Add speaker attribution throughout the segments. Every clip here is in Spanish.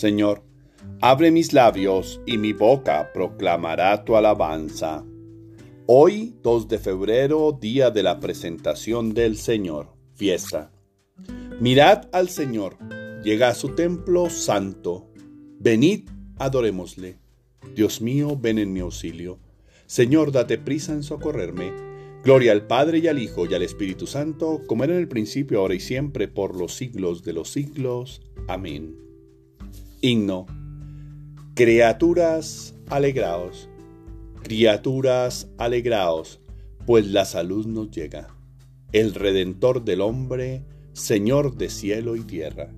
Speaker 1: Señor, abre mis labios y mi boca proclamará tu alabanza. Hoy, 2 de febrero, día de la presentación del Señor, fiesta. Mirad al Señor, llega a su templo santo. Venid, adorémosle. Dios mío, ven en mi auxilio. Señor, date prisa en socorrerme. Gloria al Padre y al Hijo y al Espíritu Santo, como era en el principio, ahora y siempre, por los siglos de los siglos. Amén. Himno. Criaturas, alegraos. Criaturas, alegraos, pues la salud nos llega. El Redentor del hombre, Señor de cielo y tierra.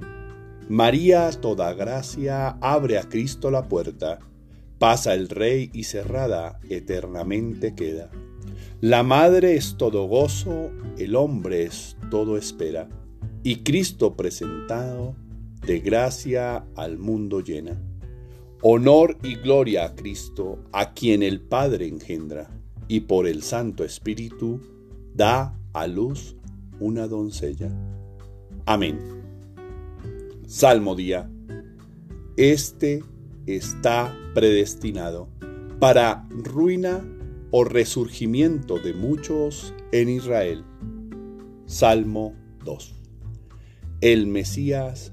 Speaker 1: María, toda gracia, abre a Cristo la puerta. Pasa el Rey y cerrada eternamente queda. La Madre es todo gozo, el hombre es todo espera, y Cristo presentado de gracia al mundo llena. Honor y gloria a Cristo, a quien el Padre engendra, y por el Santo Espíritu da a luz una doncella. Amén. Salmo día. Este está predestinado para ruina o resurgimiento de muchos en Israel. Salmo 2. El Mesías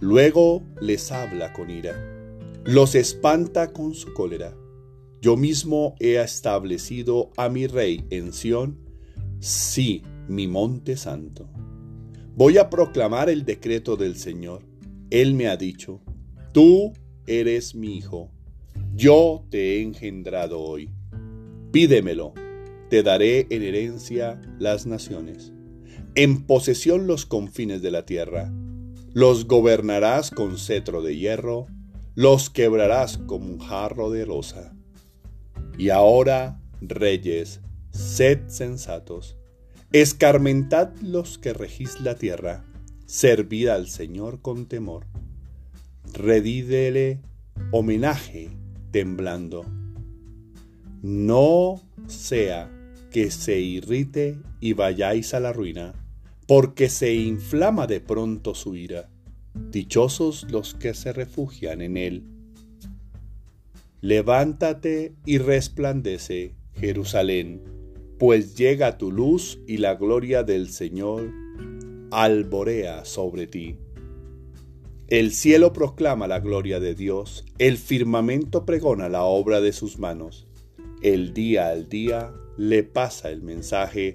Speaker 1: Luego les habla con ira, los espanta con su cólera. Yo mismo he establecido a mi rey en Sión, sí, mi monte santo. Voy a proclamar el decreto del Señor. Él me ha dicho, tú eres mi hijo, yo te he engendrado hoy. Pídemelo, te daré en herencia las naciones, en posesión los confines de la tierra los gobernarás con cetro de hierro, los quebrarás como un jarro de rosa. Y ahora, reyes, sed sensatos, escarmentad los que regís la tierra, servid al Señor con temor, redídele homenaje temblando. No sea que se irrite y vayáis a la ruina porque se inflama de pronto su ira. Dichosos los que se refugian en él. Levántate y resplandece, Jerusalén, pues llega tu luz y la gloria del Señor alborea sobre ti. El cielo proclama la gloria de Dios, el firmamento pregona la obra de sus manos. El día al día le pasa el mensaje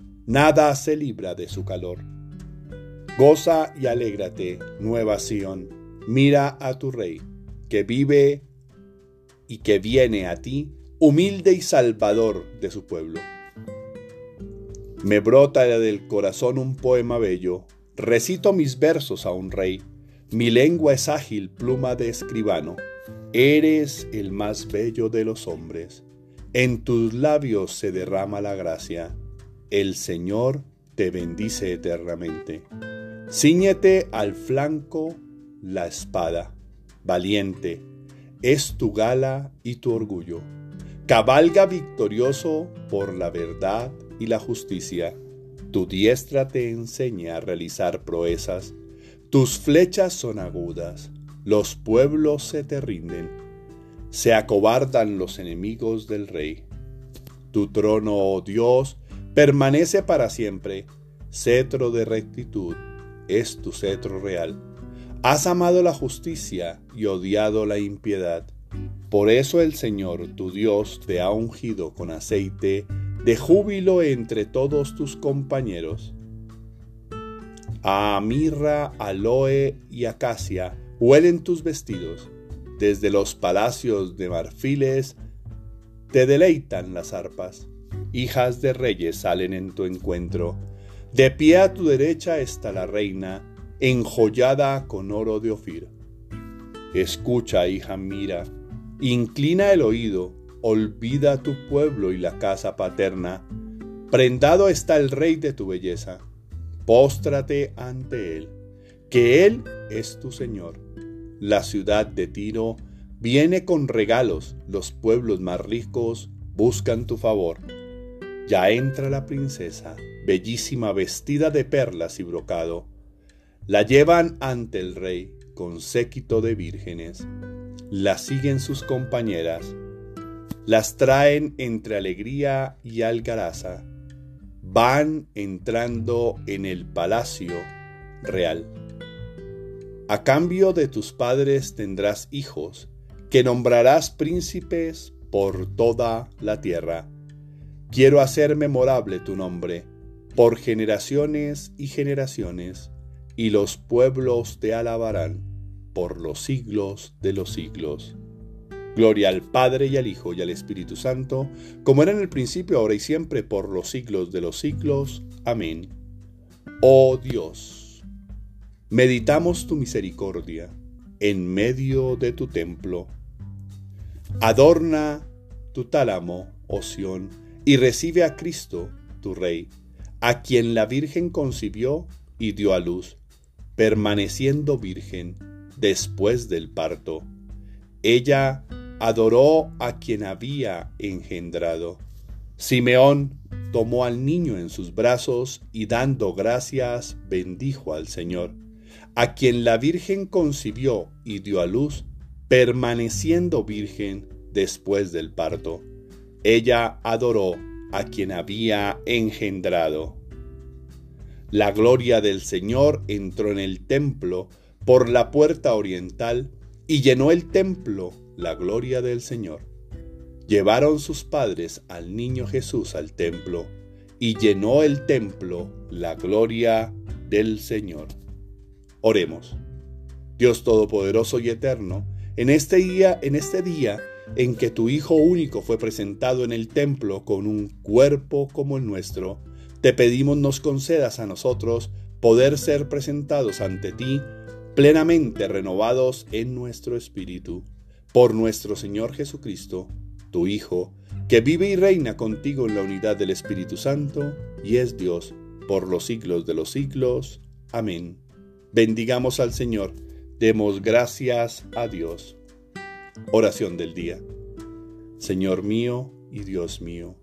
Speaker 1: nada se libra de su calor. Goza y alégrate, nueva Sión, mira a tu rey, que vive y que viene a ti, humilde y salvador de su pueblo. Me brota del corazón un poema bello, recito mis versos a un rey, mi lengua es ágil pluma de escribano, eres el más bello de los hombres, en tus labios se derrama la gracia, el Señor te bendice eternamente. Cíñete al flanco la espada, valiente, es tu gala y tu orgullo. Cabalga victorioso por la verdad y la justicia. Tu diestra te enseña a realizar proezas. Tus flechas son agudas. Los pueblos se te rinden. Se acobardan los enemigos del rey. Tu trono, oh Dios, permanece para siempre. cetro de rectitud, es tu cetro real. Has amado la justicia y odiado la impiedad. Por eso el Señor, tu Dios, te ha ungido con aceite de júbilo entre todos tus compañeros. A mirra, aloe y acacia huelen tus vestidos. Desde los palacios de marfiles te deleitan las arpas. Hijas de reyes salen en tu encuentro. De pie a tu derecha está la reina, enjollada con oro de Ofir. Escucha, hija, mira, inclina el oído, olvida tu pueblo y la casa paterna. Prendado está el rey de tu belleza. Póstrate ante él, que él es tu Señor. La ciudad de Tiro viene con regalos, los pueblos más ricos buscan tu favor. Ya entra la princesa, bellísima vestida de perlas y brocado. La llevan ante el rey con séquito de vírgenes. La siguen sus compañeras. Las traen entre alegría y algaraza. Van entrando en el palacio real. A cambio de tus padres tendrás hijos, que nombrarás príncipes por toda la tierra. Quiero hacer memorable tu nombre por generaciones y generaciones y los pueblos te alabarán por los siglos de los siglos. Gloria al Padre y al Hijo y al Espíritu Santo, como era en el principio, ahora y siempre, por los siglos de los siglos. Amén. Oh Dios, meditamos tu misericordia en medio de tu templo. Adorna tu tálamo, oh y recibe a Cristo, tu Rey, a quien la Virgen concibió y dio a luz permaneciendo virgen después del parto. Ella adoró a quien había engendrado. Simeón tomó al niño en sus brazos y dando gracias bendijo al Señor, a quien la Virgen concibió y dio a luz, permaneciendo virgen después del parto. Ella adoró a quien había engendrado. La gloria del Señor entró en el templo por la puerta oriental y llenó el templo la gloria del Señor. Llevaron sus padres al niño Jesús al templo y llenó el templo la gloria del Señor. Oremos. Dios todopoderoso y eterno, en este día, en este día en que tu hijo único fue presentado en el templo con un cuerpo como el nuestro, te pedimos nos concedas a nosotros poder ser presentados ante ti plenamente renovados en nuestro espíritu, por nuestro Señor Jesucristo, tu Hijo, que vive y reina contigo en la unidad del Espíritu Santo, y es Dios por los siglos de los siglos. Amén. Bendigamos al Señor, demos gracias a Dios. Oración del día. Señor mío y Dios mío,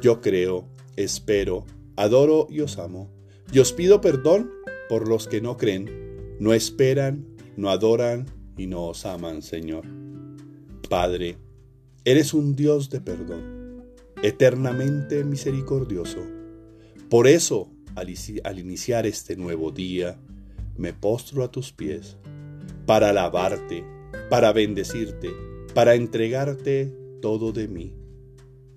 Speaker 1: yo creo, espero, adoro y os amo. Y os pido perdón por los que no creen, no esperan, no adoran y no os aman, Señor. Padre, eres un Dios de perdón, eternamente misericordioso. Por eso, al, iniciar este nuevo día, me postro a tus pies, para alabarte, para bendecirte, para entregarte todo de mí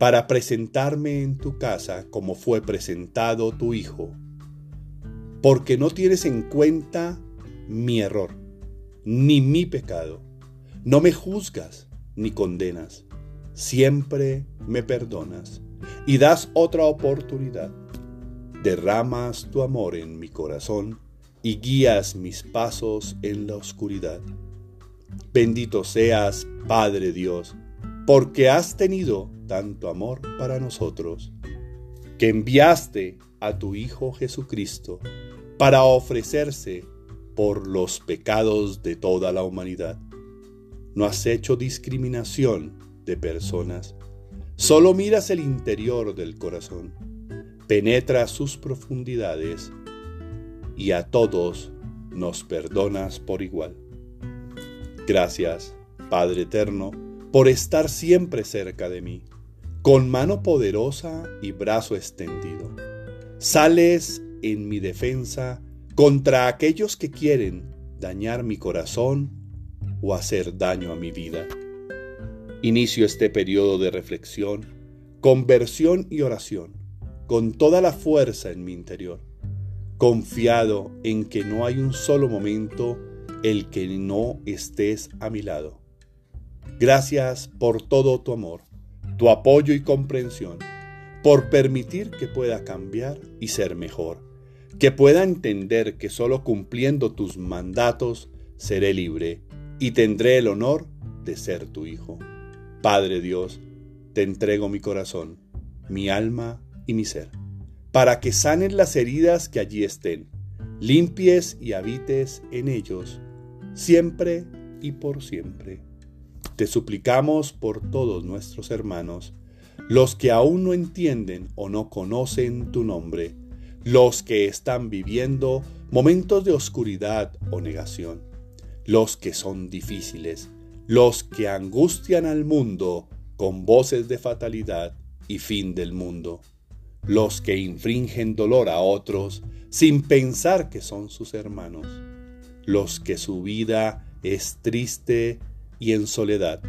Speaker 1: para presentarme en tu casa como fue presentado tu Hijo, porque no tienes en cuenta mi error, ni mi pecado. No me juzgas ni condenas, siempre me perdonas y das otra oportunidad. Derramas tu amor en mi corazón y guías mis pasos en la oscuridad. Bendito seas, Padre Dios, porque has tenido tanto amor para nosotros, que enviaste a tu Hijo Jesucristo para ofrecerse por los pecados de toda la humanidad. No has hecho discriminación de personas, solo miras el interior del corazón, penetra sus profundidades y a todos nos perdonas por igual. Gracias, Padre Eterno, por estar siempre cerca de mí, con mano poderosa y brazo extendido. Sales en mi defensa contra aquellos que quieren dañar mi corazón o hacer daño a mi vida. Inicio este periodo de reflexión, conversión y oración con toda la fuerza en mi interior, confiado en que no hay un solo momento el que no estés a mi lado. Gracias por todo tu amor, tu apoyo y comprensión, por permitir que pueda cambiar y ser mejor, que pueda entender que solo cumpliendo tus mandatos seré libre y tendré el honor de ser tu hijo. Padre Dios, te entrego mi corazón, mi alma y mi ser, para que sanen las heridas que allí estén, limpies y habites en ellos, siempre y por siempre. Te suplicamos por todos nuestros hermanos, los que aún no entienden o no conocen tu nombre, los que están viviendo momentos de oscuridad o negación, los que son difíciles, los que angustian al mundo con voces de fatalidad y fin del mundo los que infringen dolor a otros sin pensar que son sus hermanos, los que su vida es triste y en soledad,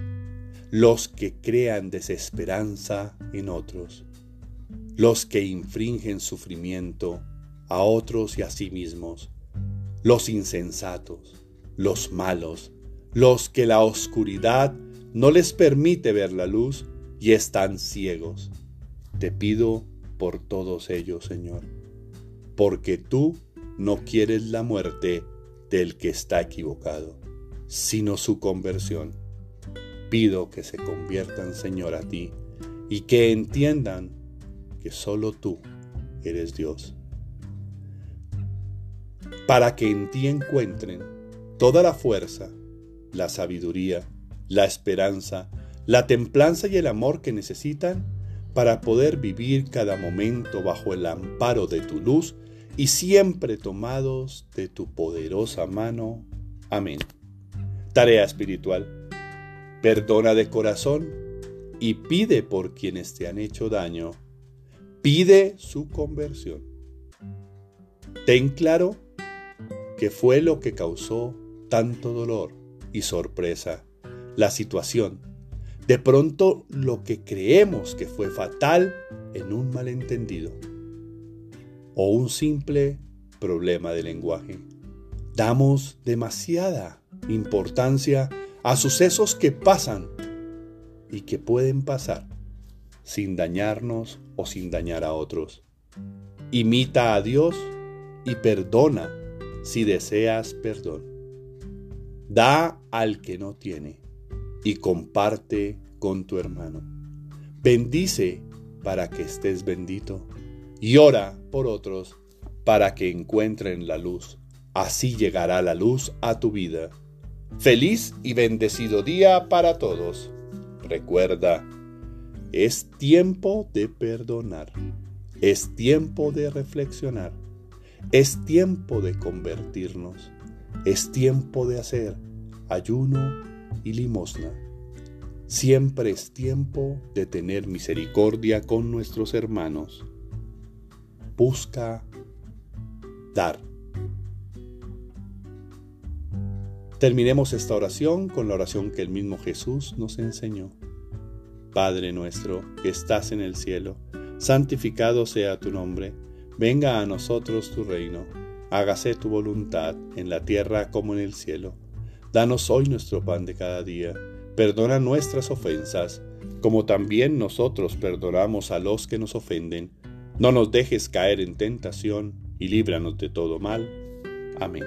Speaker 1: los que crean desesperanza en otros, los que infringen sufrimiento a otros y a sí mismos, los insensatos, los malos, los que la oscuridad no les permite ver la luz y están ciegos. Te pido por todos ellos, Señor, porque tú no quieres la muerte del que está equivocado, sino su conversión. Pido que se conviertan, Señor, a ti y que entiendan que solo tú eres Dios. Para que en ti encuentren toda la fuerza, la sabiduría, la esperanza, la templanza y el amor que necesitan para poder vivir cada momento bajo el amparo de tu luz y siempre tomados de tu poderosa mano. Amén. Tarea espiritual. Perdona de corazón y pide por quienes te han hecho daño. Pide su conversión. Ten claro que fue lo que causó tanto dolor y sorpresa, la situación de pronto lo que creemos que fue fatal en un malentendido o un simple problema de lenguaje. Damos demasiada importancia a sucesos que pasan y que pueden pasar sin dañarnos o sin dañar a otros. Imita a Dios y perdona si deseas perdón. Da al que no tiene y comparte con tu hermano. Bendice para que estés bendito y ora por otros para que encuentren la luz. Así llegará la luz a tu vida. Feliz y bendecido día para todos. Recuerda, es tiempo de perdonar. Es tiempo de reflexionar. Es tiempo de convertirnos. Es tiempo de hacer ayuno y limosna. Siempre es tiempo de tener misericordia con nuestros hermanos. Busca dar. Terminemos esta oración con la oración que el mismo Jesús nos enseñó. Padre nuestro que estás en el cielo, santificado sea tu nombre, venga a nosotros tu reino, hágase tu voluntad en la tierra como en el cielo. Danos hoy nuestro pan de cada día. Perdona nuestras ofensas, como también nosotros perdonamos a los que nos ofenden. No nos dejes caer en tentación y líbranos de todo mal. Amén.